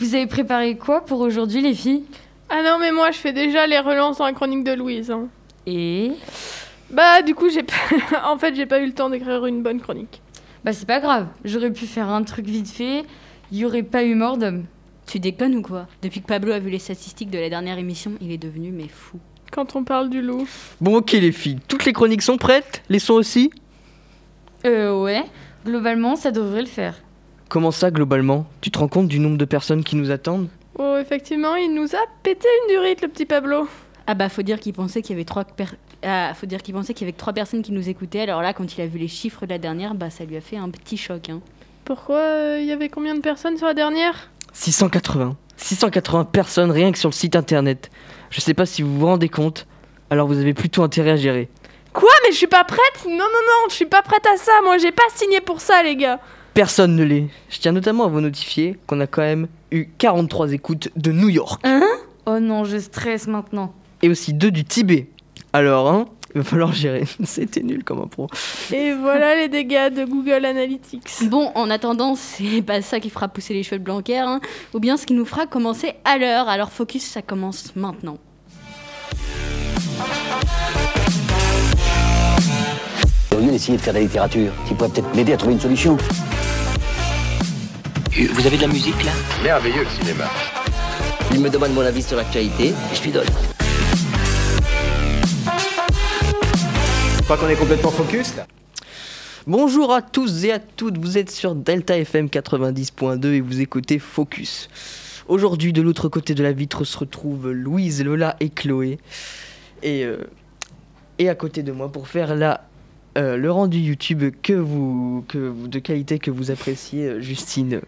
Vous avez préparé quoi pour aujourd'hui, les filles? Ah non, mais moi, je fais déjà les relances dans la chronique de Louise. hein. Et? Bah, du coup, j'ai pas... en fait, j'ai pas eu le temps d'écrire une bonne chronique. Bah, c'est pas grave. J'aurais pu faire un truc vite fait. Il y aurait pas eu mort d'homme. Tu déconnes ou quoi? Depuis que Pablo a vu les statistiques de la dernière émission, il est devenu mais fou. Quand on parle du loup. Bon, ok, les filles, toutes les chroniques sont prêtes? Les sons aussi? Euh, ouais. Globalement, ça devrait le faire. Comment ça, globalement? Tu te rends compte du nombre de personnes qui nous attendent? Oh, effectivement, il nous a pété une durite, le petit Pablo. Ah bah faut dire qu'il pensait qu'il y avait trois per- ah, faut dire qu'il pensait qu'il y avait que trois personnes qui nous écoutaient. Alors là, quand il a vu les chiffres de la dernière, bah ça lui a fait un petit choc. Hein. Pourquoi euh, il y avait combien de personnes sur la dernière? 680. 680 personnes rien que sur le site internet. Je sais pas si vous vous rendez compte, alors vous avez plutôt intérêt à gérer. Quoi? Mais je suis pas prête? Non, non, non, je suis pas prête à ça. Moi, j'ai pas signé pour ça, les gars. Personne ne l'est. Je tiens notamment à vous notifier qu'on a quand même eu 43 écoutes de New York Oh non, je stresse maintenant. et aussi deux du Tibet. Alors, hein, il va falloir gérer. C'était nul comme impro. Et voilà les dégâts de Google Analytics. Bon, en attendant, c'est pas ça qui fera pousser les cheveux de Blanquer, hein, ou bien ce qui nous fera commencer à l'heure. Alors focus, ça commence maintenant. Au lieu d'essayer de faire de la littérature, tu pourrais peut-être m'aider à trouver une solution. Vous avez de la musique là Merveilleux le cinéma. Il me demande mon avis sur l'actualité et je lui donne. Je crois qu'on est complètement focus là. Bonjour à tous et à toutes, vous êtes sur Delta FM 90.2 et vous écoutez Focus. Aujourd'hui, de l'autre côté de la vitre se retrouvent Louise, Lola et Chloé. Et, euh, et à côté de moi pour faire la, euh, le rendu YouTube que vous, que vous, de qualité que vous appréciez, euh, Justine.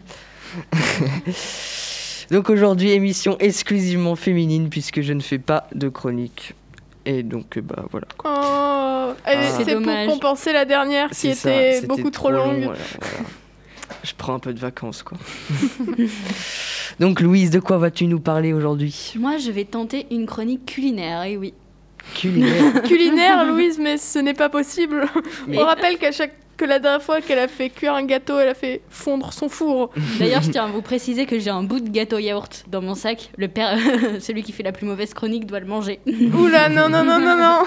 donc aujourd'hui, émission exclusivement féminine puisque je ne fais pas de chronique. Et donc, euh, bah voilà. Oh, elle- Ah. c'est C'est pour compenser la dernière qui ça, était c'était beaucoup trop, longue. voilà, voilà. Je prends un peu de vacances, quoi. Donc, Louise, de quoi vas-tu nous parler aujourd'hui? Moi, je vais tenter une chronique culinaire, et oui. Culinaire. Culinaire, Louise, mais ce n'est pas possible. Mais- On rappelle qu'à chaque que la dernière fois qu'elle a fait cuire un gâteau, elle a fait fondre son four. D'ailleurs, je tiens à vous préciser que j'ai un bout de gâteau yaourt dans mon sac. Le père, celui qui fait la plus mauvaise chronique doit le manger. Oula, non, non, non, non, non.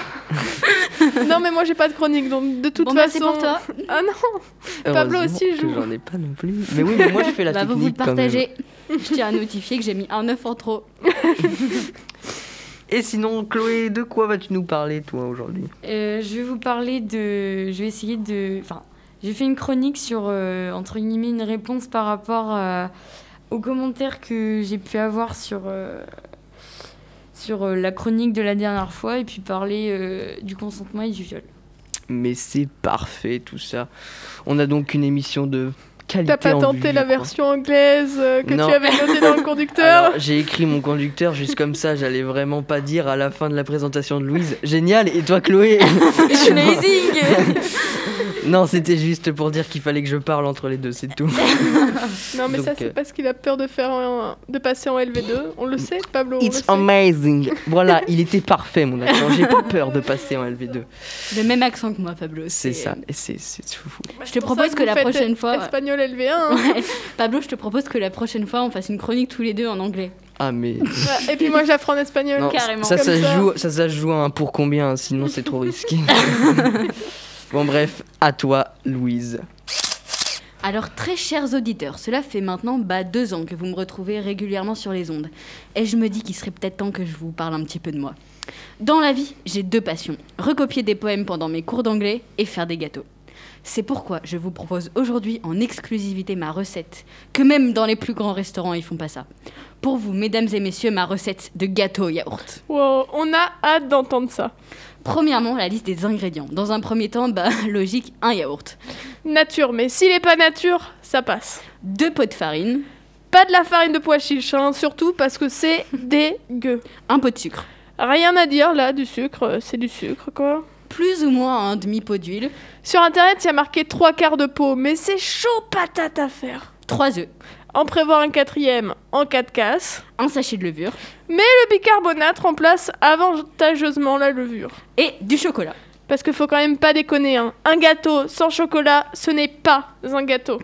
non, mais moi j'ai pas de chronique, donc de toute Bon, bah, façon. c'est pour toi. Ah non. Pablo aussi joue. J'en ai pas non plus. Mais oui, mais moi, je fais la Bah, vous vous technique quand même. partagez. Je tiens à notifier que j'ai mis un œuf en trop. Et sinon, Chloé, de quoi vas-tu nous parler, toi, aujourd'hui? Euh, je vais vous parler de. Je vais essayer de. Enfin, j'ai fait une chronique sur, euh, entre guillemets, une réponse par rapport à- aux commentaires que j'ai pu avoir sur, euh, sur euh, la chronique de la dernière fois et puis parler euh, du consentement et du viol. Mais c'est parfait, tout ça. On a donc une émission de qualité T'as pas en tenté vue, la quoi. version anglaise euh, que Non. tu avais notée dans le conducteur Alors, j'ai écrit mon conducteur juste comme ça, j'allais vraiment pas dire à la fin de la présentation de Louise. Génial, et toi Chloé? Amazing Non, c'était juste pour dire qu'il fallait que je parle entre les deux, c'est tout. Non, mais ça, c'est euh, parce qu'il a peur de, faire un- de passer en LV2. On le sait, Pablo. on le It's sait. amazing. Voilà, il était parfait mon accent. J'ai pas peur de passer en LV2. Le même accent que moi, Pablo. C'est ça, et c'est fou. Bah, Je te propose que la prochaine fois- Espagnol LV1. hein. Ouais. Pablo, je te propose que la prochaine fois, on fasse une chronique tous les deux en anglais. Ah mais Ouais, Et puis moi, j'apprends en espagnol. non, carrément. ça, ça, joue, ça, ça joue à un pour combien, sinon c'est trop risqué. Bon bref, à toi Louise. Alors, très chers auditeurs, cela fait maintenant bah, deux ans que vous me retrouvez régulièrement sur les ondes. Et je me dis qu'il serait peut-être temps que je vous parle un petit peu de moi. Dans la vie, j'ai deux passions. Recopier des poèmes pendant mes cours d'anglais et faire des gâteaux. C'est pourquoi je vous propose aujourd'hui en exclusivité ma recette, que même dans les plus grands restaurants ils font pas ça. Pour vous, mesdames et messieurs, ma recette de gâteau au yaourt. Wow, on a hâte d'entendre ça. Premièrement, la liste des ingrédients. Dans un premier temps, bah logique, un yaourt. Nature, mais s'il est pas nature, ça passe. Deux pots de farine, Pas de la farine de pois chiche, hein, surtout parce que c'est dégueu. un pot de sucre. Rien à dire là, du sucre, euh, c'est du sucre quoi. Plus ou moins un demi-pot d'huile, Sur internet, il y a marqué trois quarts de pot, mais c'est chaud patate à faire. trois œufs, En prévoir un quatrième en cas de casse. un sachet de levure Le bicarbonate remplace avantageusement la levure. et du chocolat. Parce qu'il faut quand même pas déconner, hein. un gâteau sans chocolat, ce n'est pas un gâteau.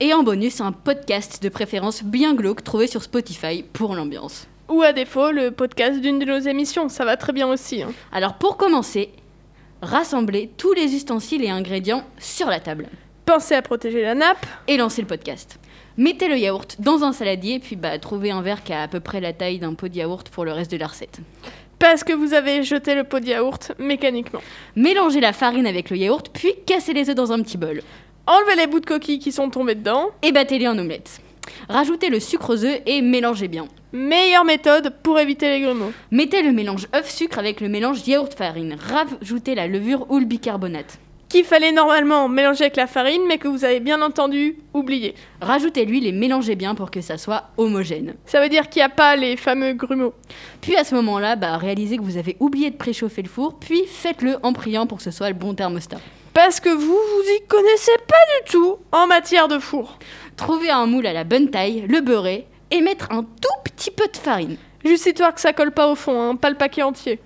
Et en bonus, un podcast de préférence bien glauque trouvé sur Spotify pour l'ambiance. Ou à défaut, le podcast d'une de nos émissions, ça va très bien aussi. hein. Alors pour commencer, rassemblez tous les ustensiles et ingrédients sur la table Pensez à protéger la nappe. et lancez le podcast. Mettez le yaourt dans un saladier, puis bah, trouvez un verre qui a à peu près la taille d'un pot de yaourt pour le reste de la recette. Parce que vous avez jeté le pot de yaourt mécaniquement. Mélangez la farine avec le yaourt, puis cassez les œufs dans un petit bol. Enlevez les bouts de coquilles qui sont tombés dedans. Et battez-les en omelette. Rajoutez le sucre aux œufs et mélangez bien. Meilleure méthode pour éviter les grumeaux. Mettez le mélange œuf-sucre avec le mélange yaourt-farine. Rajoutez la levure ou le bicarbonate. Qu'il fallait normalement mélanger avec la farine, mais que vous avez bien entendu oublié. Rajoutez l'huile et mélangez bien pour que ça soit homogène. Ça veut dire qu'il n'y a pas les fameux grumeaux. Puis à ce moment-là, bah, réalisez que vous avez oublié de préchauffer le four, puis faites-le en priant pour que ce soit le bon thermostat. Parce que vous, vous y connaissez pas du tout en matière de four. Trouvez un moule à la bonne taille, le beurrer et mettre un tout petit peu de farine. Juste histoire que ça colle pas au fond, hein, pas le paquet entier.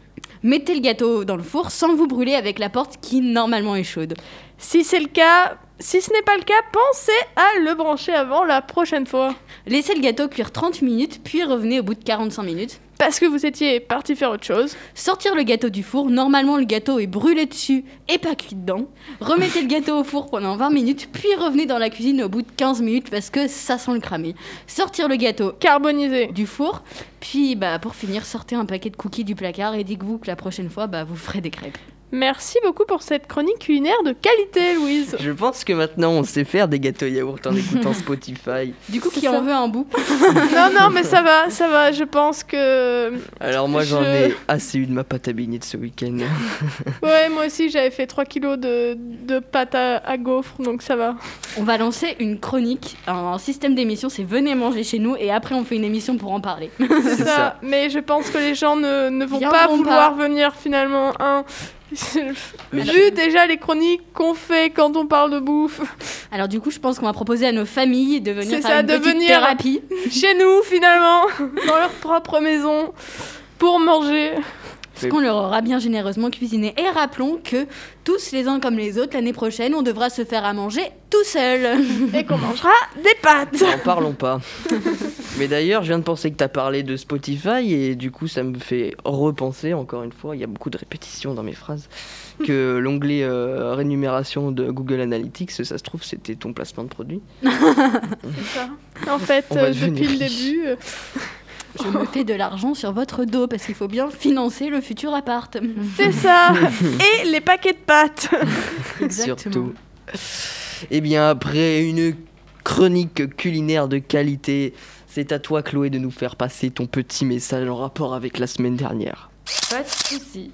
Mettez le gâteau dans le four sans vous brûler avec la porte qui normalement est chaude. Si c'est le cas, si ce n'est pas le cas, pensez à le brancher avant la prochaine fois. Laissez le gâteau cuire 30 minutes, puis revenez au bout de 45 minutes. Parce que vous étiez parti faire autre chose. Sortir le gâteau du four, normalement le gâteau est brûlé dessus et pas cuit dedans. Remettez le gâteau au four pendant 20 minutes, puis revenez dans la cuisine au bout de 15 minutes parce que ça sent le cramé. Sortir le gâteau Carbonisé. du four, puis bah, pour finir, sortez un paquet de cookies du placard et dites-vous que la prochaine fois, bah, vous ferez des crêpes. Merci beaucoup pour cette chronique culinaire de qualité, Louise. Je pense que maintenant on sait faire des gâteaux yaourt en écoutant Spotify. Du coup, qui ça. en veut un bout? Non, non, mais ça va, ça va. Je pense que. Alors moi j'en Je- ai assez eu de ma pâte à beignets de ce week-end. Ouais, moi aussi, j'avais fait 3 kilos de, de pâte à, à gaufres, donc ça va. On va lancer une chronique, un système d'émission, c'est venez manger chez nous et après on fait une émission pour en parler. C'est ça. ça. Mais je pense que les gens ne, ne vont pas vouloir venir finalement. Hein. Vu déjà les chroniques qu'on fait quand on parle de bouffe, Alors du coup, je pense qu'on va proposer à nos familles de venir faire ça, une de petite venir. thérapie. chez nous finalement, dans leur propre maison, pour manger. Parce qu'on leur aura bien généreusement cuisiné. Et rappelons que tous les uns comme les autres, l'année prochaine, on devra se faire à manger tout seul. Et qu'on mangera des pâtes. N'en parlons pas. Mais d'ailleurs, je viens de penser que tu as parlé de Spotify et du coup, ça me fait repenser, encore une fois, il y a beaucoup de répétitions dans mes phrases, que l'onglet euh, rémunération de Google Analytics, ça se trouve, c'était ton placement de produit. C'est ça. En fait, euh, depuis le début, euh, Je me fais de l'argent sur votre dos parce qu'il faut bien financer le futur appart. c'est ça. Et les paquets de pâtes. Surtout. Eh bien, après une chronique culinaire de qualité, c'est à toi, Chloé, de nous faire passer ton petit message en rapport avec la semaine dernière. Pas de souci.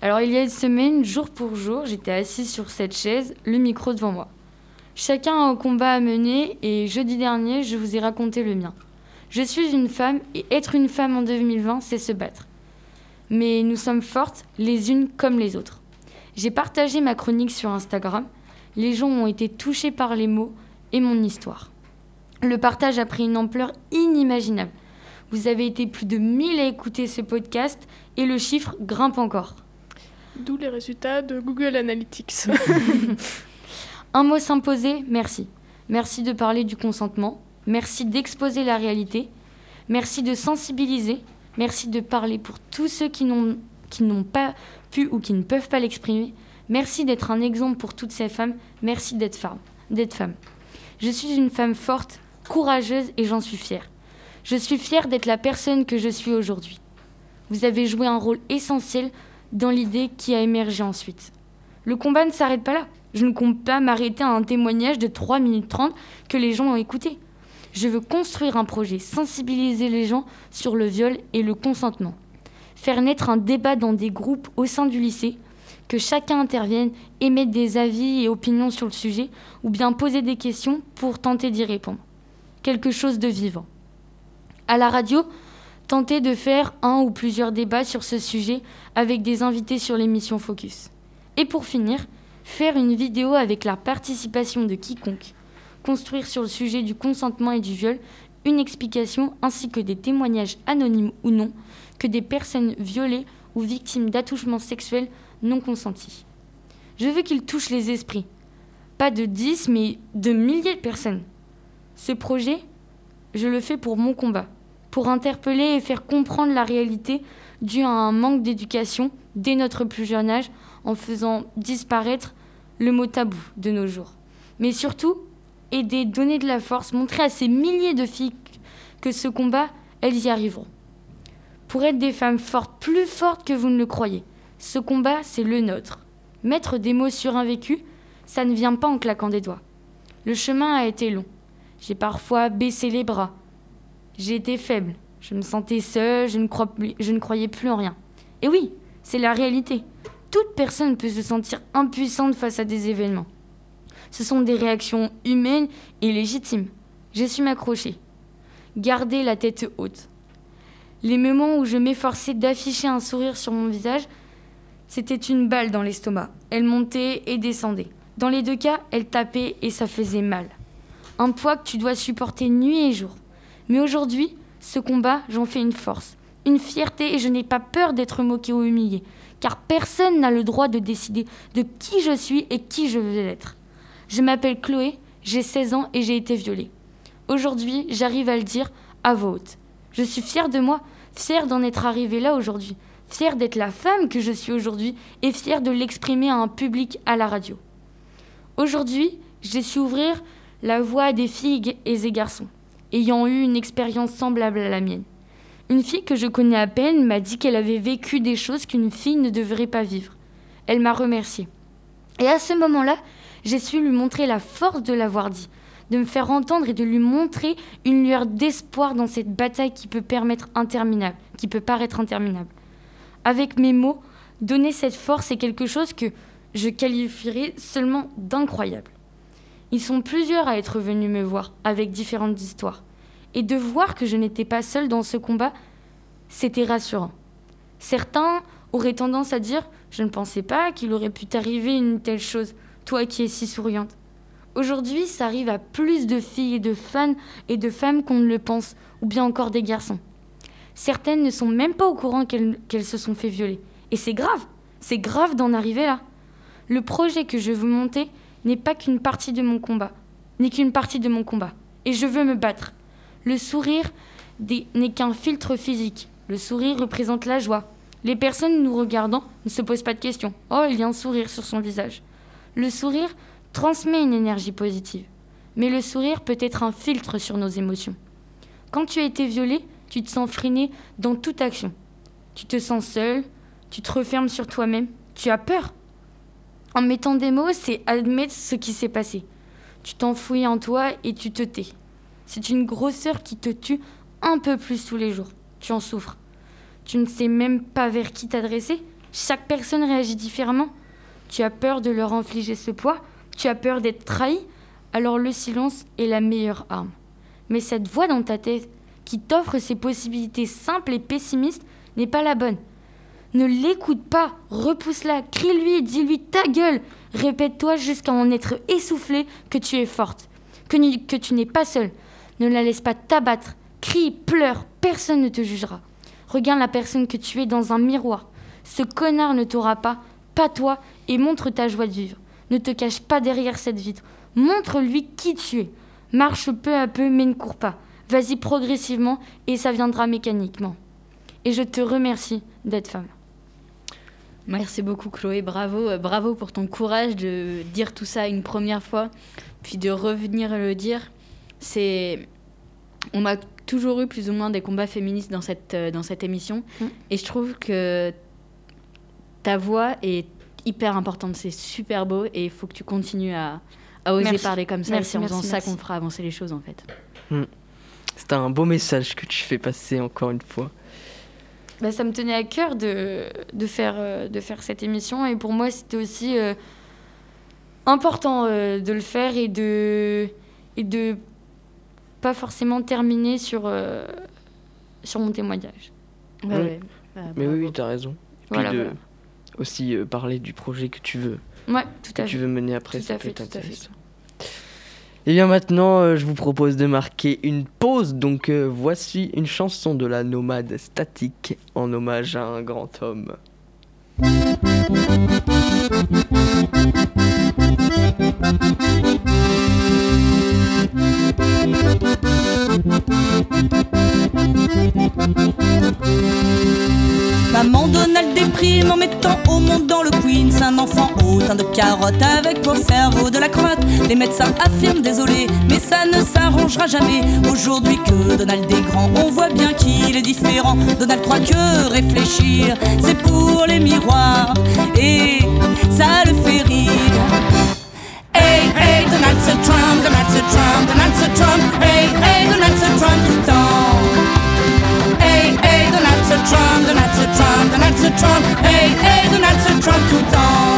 Alors, il y a une semaine, jour pour jour, j'étais assise sur cette chaise, le micro devant moi. Chacun a un combat à mener et jeudi dernier, je vous ai raconté le mien. Je suis une femme et être une femme en 2020, c'est se battre. Mais nous sommes fortes, les unes comme les autres. J'ai partagé ma chronique sur Instagram. Les gens ont été touchés par les mots et mon histoire. Le partage a pris une ampleur inimaginable. Vous avez été plus de 1000 à écouter ce podcast et le chiffre grimpe encore. D'où les résultats de Google Analytics. Un mot s'imposer, merci. Merci de parler du consentement. Merci d'exposer la réalité. Merci de sensibiliser. Merci de parler pour tous ceux qui n'ont pas pu ou qui ne peuvent pas l'exprimer. Merci d'être un exemple pour toutes ces femmes. Merci d'être femme. D'être femme. Je suis une femme forte, courageuse et j'en suis fière. Je suis fière d'être la personne que je suis aujourd'hui. Vous avez joué un rôle essentiel dans l'idée qui a émergé ensuite. Le combat ne s'arrête pas là. Je ne compte pas m'arrêter à un témoignage de 3 minutes 30 que les gens ont écouté. Je veux construire un projet, sensibiliser les gens sur le viol et le consentement. Faire naître un débat dans des groupes au sein du lycée, que chacun intervienne, émette des avis et opinions sur le sujet, ou bien poser des questions pour tenter d'y répondre. Quelque chose de vivant. À la radio, tenter de faire un ou plusieurs débats sur ce sujet avec des invités sur l'émission Focus. Et pour finir, faire une vidéo avec la participation de quiconque, construire sur le sujet du consentement et du viol une explication ainsi que des témoignages anonymes ou non que des personnes violées ou victimes d'attouchements sexuels non consentis. Je veux qu'il touche les esprits. Pas de 10, mais de milliers de personnes. Ce projet, je le fais pour mon combat, pour interpeller et faire comprendre la réalité due à un manque d'éducation dès notre plus jeune âge en faisant disparaître le mot tabou de nos jours. Mais surtout, aider, donner de la force, montrer à ces milliers de filles que ce combat, elles y arriveront. Pour être des femmes fortes, plus fortes que vous ne le croyez, ce combat, c'est le nôtre. Mettre des mots sur un vécu, ça ne vient pas en claquant des doigts. Le chemin a été long. J'ai parfois baissé les bras. J'ai été faible. Je me sentais seule, je ne, croyais plus en rien. Et oui, c'est la réalité. Toute personne peut se sentir impuissante face à des événements. Ce sont des réactions humaines et légitimes. J'ai su m'accrocher. Garder la tête haute. Les moments où je m'efforçais d'afficher un sourire sur mon visage, c'était une balle dans l'estomac. Elle montait et descendait. Dans les deux cas, elle tapait et ça faisait mal. Un poids que tu dois supporter nuit et jour. Mais aujourd'hui, ce combat, j'en fais une force, une fierté et je n'ai pas peur d'être moqué ou humilié, car personne n'a le droit de décider de qui je suis et qui je veux être. Je m'appelle Chloé, j'ai 16 ans et j'ai été violée. Aujourd'hui, j'arrive à le dire à voix haute. Je suis fière de moi, fière d'en être arrivée là aujourd'hui, fière d'être la femme que je suis aujourd'hui et fière de l'exprimer à un public à la radio. Aujourd'hui, j'ai su ouvrir la voie à des filles et des garçons, ayant eu une expérience semblable à la mienne. Une fille que je connais à peine m'a dit qu'elle avait vécu des choses qu'une fille ne devrait pas vivre. Elle m'a remerciée. Et à ce moment-là, j'ai su lui montrer la force de l'avoir dit, de me faire entendre et de lui montrer une lueur d'espoir dans cette bataille qui peut paraître interminable. Avec mes mots, donner cette force est quelque chose que je qualifierais seulement d'incroyable. Ils sont plusieurs à être venus me voir avec différentes histoires. Et de voir que je n'étais pas seule dans ce combat, c'était rassurant. Certains auraient tendance à dire Je ne pensais pas qu'il aurait pu t'arriver une telle chose, toi qui es si souriante. Aujourd'hui, ça arrive à plus de filles et de fans et de femmes qu'on ne le pense, ou bien encore des garçons. Certaines ne sont même pas au courant qu'elles se sont fait violer. Et c'est grave, c'est grave d'en arriver là. Le projet que je veux monter n'est pas qu'une partie de mon combat, n'est qu'une partie de mon combat. Et je veux me battre. Le sourire n'est qu'un filtre physique. Le sourire représente la joie. Les personnes nous regardant ne se posent pas de questions. Oh, il y a un sourire sur son visage. Le sourire transmet une énergie positive. Mais le sourire peut être un filtre sur nos émotions. Quand tu as été violé, tu te sens freiné dans toute action. Tu te sens seul, tu te refermes sur toi-même, tu as peur. En mettant des mots, c'est admettre ce qui s'est passé. Tu t'enfouis en toi et tu te tais. C'est une grosseur qui te tue un peu plus tous les jours. Tu en souffres. Tu ne sais même pas vers qui t'adresser. Chaque personne réagit différemment. Tu as peur de leur infliger ce poids? Tu as peur d'être trahi? Alors le silence est la meilleure arme. Mais cette voix dans ta tête qui t'offre ces possibilités simples et pessimistes n'est pas la bonne. Ne l'écoute pas, repousse-la, crie-lui, dis-lui ta gueule. Répète-toi jusqu'à en être essoufflé que tu es forte, que, tu n'es pas seule. Ne la laisse pas t'abattre. Crie, pleure, personne ne te jugera. Regarde la personne que tu es dans un miroir. Ce connard ne t'aura pas, pas toi, et montre ta joie de vivre. Ne te cache pas derrière cette vitre. Montre-lui qui tu es. Marche peu à peu, mais ne cours pas. Vas-y progressivement, et ça viendra mécaniquement. Et je te remercie d'être femme. Merci beaucoup Chloé, bravo, euh, bravo pour ton courage de dire tout ça une première fois, puis de revenir le dire. C'est, on a toujours eu plus ou moins des combats féministes dans cette euh, dans cette émission, mm. et je trouve que ta voix est hyper importante, c'est super beau, et il faut que tu continues à, à oser parler comme ça. C'est en faisant ça qu'on fera avancer les choses en fait. Mm. C'est un beau message que tu fais passer encore une fois. Bah, ça me tenait à cœur de, de, faire, euh, de faire cette émission. Et pour moi, c'était aussi euh, important euh, de le faire et de, et de pas forcément terminer sur, sur mon témoignage. oui. Mais oui, oui tu as raison. Et puis de aussi parler du projet que tu veux. Ouais, tout que à tu veux mener après, tout ça à peut fait, être tout à fait. intéressant. Et bien maintenant, euh, je vous propose de marquer une pause. Donc euh, voici une chanson de la nomade statique en hommage à un grand homme. Maman Donald déprime en mettant au monde dans le Queens un enfant au teint de carotte avec pour cerveau de la crotte. Les médecins affirment désolé, mais ça ne s'arrangera jamais. Aujourd'hui que Donald est grand, on voit bien qu'il est différent. Donald croit que réfléchir, c'est pour les miroirs, et ça le fait rire. Hey, hey, Donald Trump, se Trump, hey, hey, Donald Trump tout le temps.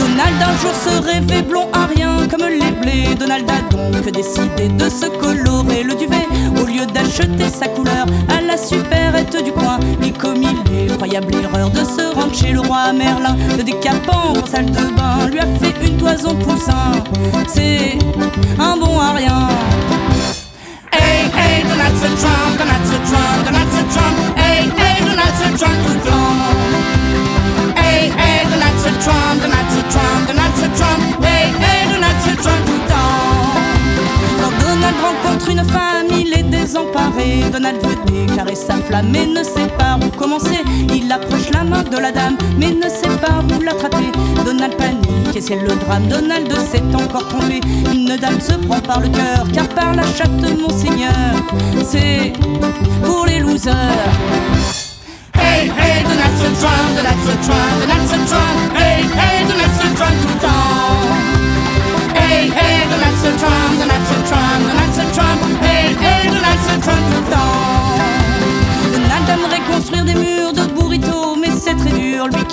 Donald un jour se rêvait blond à rien comme les blés. Donald a donc décidé de se colorer le duvet au lieu d'acheter sa couleur à la supérette du coin. Il effroyable erreur de se rendre chez le roi Merlin, le décapant pour salle de bain lui a fait une toison poussin. C'est un bon à rien. Hey, hey, Donald Trump, Donald Trump, Donald Trump, hey, hey. Hey. Quand Donald rencontre une femme, il est désemparé. Donald veut déclarer sa flamme, mais ne sait pas où commencer. Il approche la main de la dame, mais ne sait pas où l'attraper. Donald panique et c'est le drame. Donald s'est encore trompé. Une dame se prend par le cœur, car par la chatte, monseigneur, c'est pour les losers. Hey, hey, Donald se Trump, Donald se Trump, Donald se Trump, hey, hey, Donald se Trump tout le temps. Hey, hey, Donald se Trump, Donald se Trump, Donald se Trump, hey, hey, Donald se Trump tout le temps. Donald aimerait construire des murs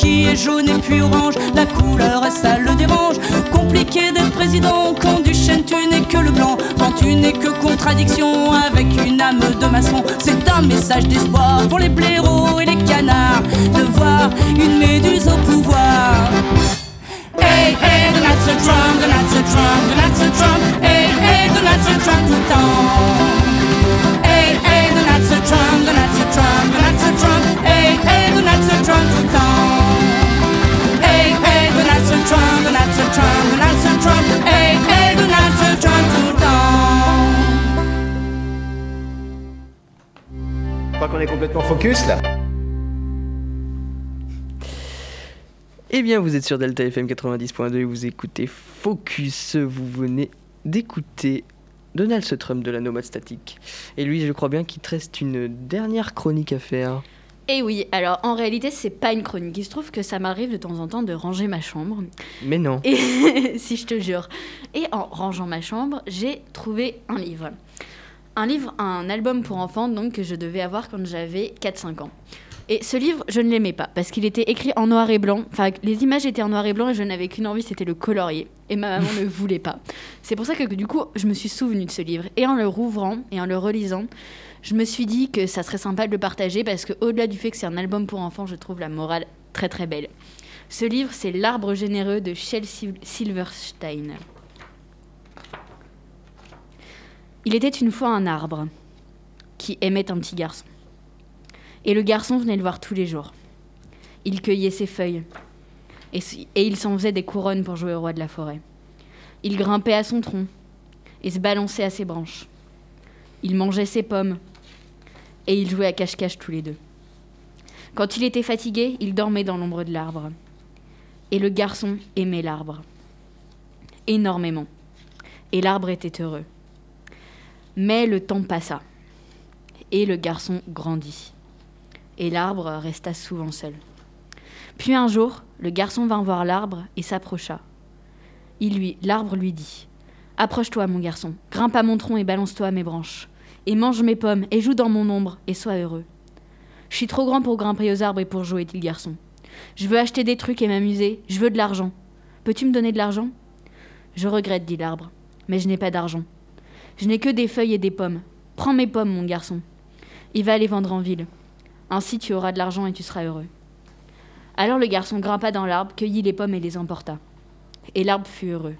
qui est jaune et puis orange, la couleur ça le dérange. Compliqué d'être président quand du chêne tu n'es que le blanc, quand tu n'es que contradiction avec une âme de maçon. C'est un message d'espoir pour les blaireaux et les canards de voir une méduse au pouvoir. Hey, hey, Donald se Trump, Donald se Trump, Donald se Trump, hey, hey, Donald se Trump tout le temps. Qu'on est complètement focus là. Eh bien, vous êtes sur Delta FM 90.2 et vous écoutez Focus. Vous venez d'écouter Donald Trump de la Nomade Statique. Et lui, je crois bien qu'il te reste une dernière chronique à faire. Et oui, alors en réalité, c'est pas une chronique. Il se trouve que ça m'arrive de temps en temps de ranger ma chambre. Mais non. Et si je te jure. Et en rangeant ma chambre, j'ai trouvé un livre. Un livre, un album pour enfants, donc que je devais avoir quand j'avais 4-5 ans. Et ce livre, je ne l'aimais pas parce qu'il était écrit en noir et blanc. Enfin, les images étaient en noir et blanc et je n'avais qu'une envie, c'était le colorier. Et ma maman ne voulait pas. C'est pour ça que du coup, je me suis souvenue de ce livre. Et en le rouvrant et en le relisant, je me suis dit que ça serait sympa de le partager parce que au-delà du fait que c'est un album pour enfants, je trouve la morale très très belle. Ce livre, c'est L'arbre généreux de Shel Sil- Silverstein. Il était une fois un arbre qui aimait un petit garçon. Et le garçon venait le voir tous les jours. Il cueillait ses feuilles et, il s'en faisait des couronnes pour jouer au roi de la forêt. Il grimpait à son tronc et se balançait à ses branches. Il mangeait ses pommes et ils jouaient à cache-cache tous les deux. Quand il était fatigué, il dormait dans l'ombre de l'arbre. Et le garçon aimait l'arbre. Énormément. Et l'arbre était heureux. Mais le temps passa. Et le garçon grandit. Et l'arbre resta souvent seul. Puis un jour, le garçon vint voir l'arbre et s'approcha. Il lui, l'arbre lui dit Approche-toi, mon garçon, grimpe à mon tronc et balance-toi à mes branches. Et mange mes pommes et joue dans mon ombre et sois heureux. Je suis trop grand pour grimper aux arbres et pour jouer, dit le garçon. Je veux acheter des trucs et m'amuser, je veux de l'argent. Peux-tu me donner de l'argent? Je regrette, dit l'arbre, mais je n'ai pas d'argent. Je n'ai que des feuilles et des pommes. Prends mes pommes, mon garçon. Il va les vendre en ville. Ainsi tu auras de l'argent et tu seras heureux. Alors le garçon grimpa dans l'arbre, cueillit les pommes et les emporta. Et l'arbre fut heureux.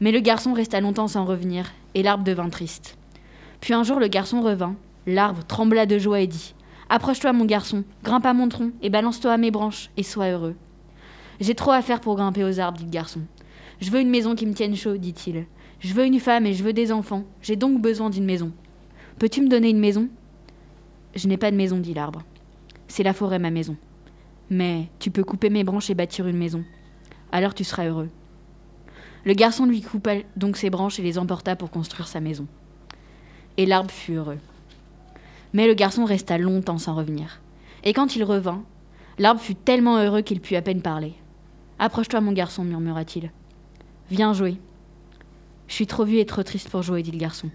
Mais le garçon resta longtemps sans revenir, et l'arbre devint triste. Puis un jour le garçon revint, l'arbre trembla de joie et dit Approche-toi, mon garçon, grimpe à mon tronc et balance-toi à mes branches, et sois heureux. J'ai trop à faire pour grimper aux arbres, dit le garçon. Je veux une maison qui me tienne chaud, dit-il. Je veux une femme et je veux des enfants. J'ai donc besoin d'une maison. Peux-tu me donner une maison? Je n'ai pas de maison, dit l'arbre. C'est la forêt, ma maison. Mais tu peux couper mes branches et bâtir une maison. Alors tu seras heureux. Le garçon lui coupa donc ses branches et les emporta pour construire sa maison. Et l'arbre fut heureux. Mais le garçon resta longtemps sans revenir. Et quand il revint, l'arbre fut tellement heureux qu'il put à peine parler. Approche-toi, mon garçon, murmura-t-il. Viens jouer. Je suis trop vieux et trop triste pour jouer, dit le garçon.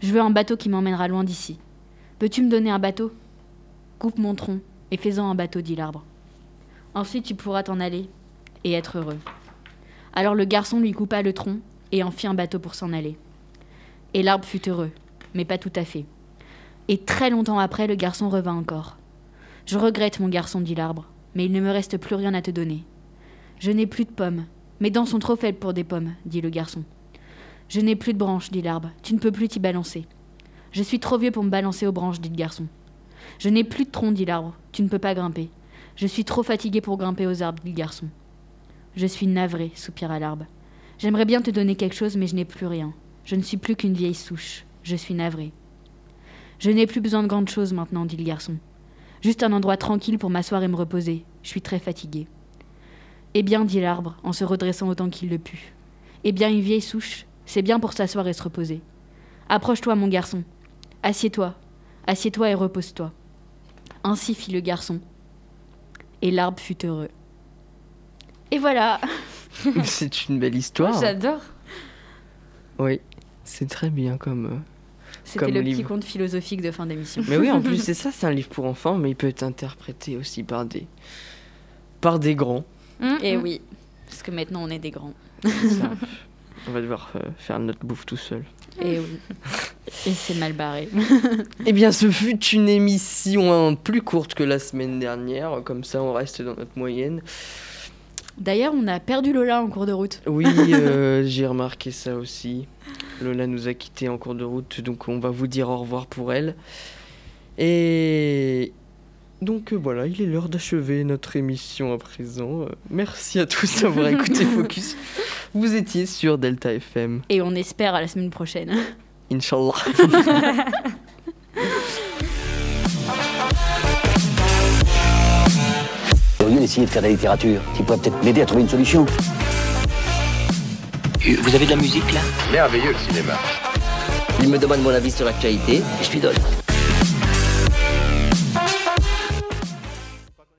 Je veux un bateau qui m'emmènera loin d'ici. Peux-tu me donner un bateau? Coupe mon tronc et fais-en un bateau, dit l'arbre. Ensuite tu pourras t'en aller et être heureux. Alors le garçon lui coupa le tronc et en fit un bateau pour s'en aller. Et l'arbre fut heureux, mais pas tout à fait. Et très longtemps après, le garçon revint encore. Je regrette, mon garçon, dit l'arbre, mais il ne me reste plus rien à te donner. Je n'ai plus de pommes. Mes dents sont trop faibles pour des pommes, dit le garçon. Je n'ai plus de branches, dit l'arbre. Tu ne peux plus t'y balancer. Je suis trop vieux pour me balancer aux branches, dit le garçon. Je n'ai plus de tronc, dit l'arbre. Tu ne peux pas grimper. Je suis trop fatigué pour grimper aux arbres, dit le garçon. Je suis navré, soupira l'arbre. J'aimerais bien te donner quelque chose, mais je n'ai plus rien. Je ne suis plus qu'une vieille souche. Je suis navré. Je n'ai plus besoin de grandes choses maintenant, dit le garçon. Juste un endroit tranquille pour m'asseoir et me reposer. Je suis très fatigué. Eh bien, dit l'arbre, en se redressant autant qu'il le put. Eh bien, une vieille souche, c'est bien pour s'asseoir et se reposer. Approche-toi, mon garçon. Assieds-toi. Assieds-toi et repose-toi. Ainsi fit le garçon. Et l'arbre fut heureux. Et voilà. C'est une belle histoire. J'adore. Oui, c'est très bien comme. euh, C'était le petit conte philosophique de fin d'émission. Mais oui, en plus, c'est ça, c'est un livre pour enfants, mais il peut être interprété aussi par des. par des grands. Et oui, parce que maintenant on est des grands. On va devoir euh, faire notre bouffe tout seul. Et oui. Et c'est mal barré. Eh bien, ce fut une émission plus courte que la semaine dernière, comme ça on reste dans notre moyenne. D'ailleurs, on a perdu Lola en cours de route. Oui, euh, j'ai remarqué ça aussi. Lola nous a quittés en cours de route, donc on va vous dire au revoir pour elle. Et donc euh, voilà, il est l'heure d'achever notre émission à présent. Euh, Merci à tous d'avoir écouté Focus. Vous étiez sur Delta FM. Et on espère à la semaine prochaine. Inch'Allah. Au lieu d'essayer de faire de la littérature, tu pourrais peut-être m'aider à trouver une solution. Vous avez de la musique là? Merveilleux le cinéma. Il me demande mon avis sur l'actualité et je lui donne.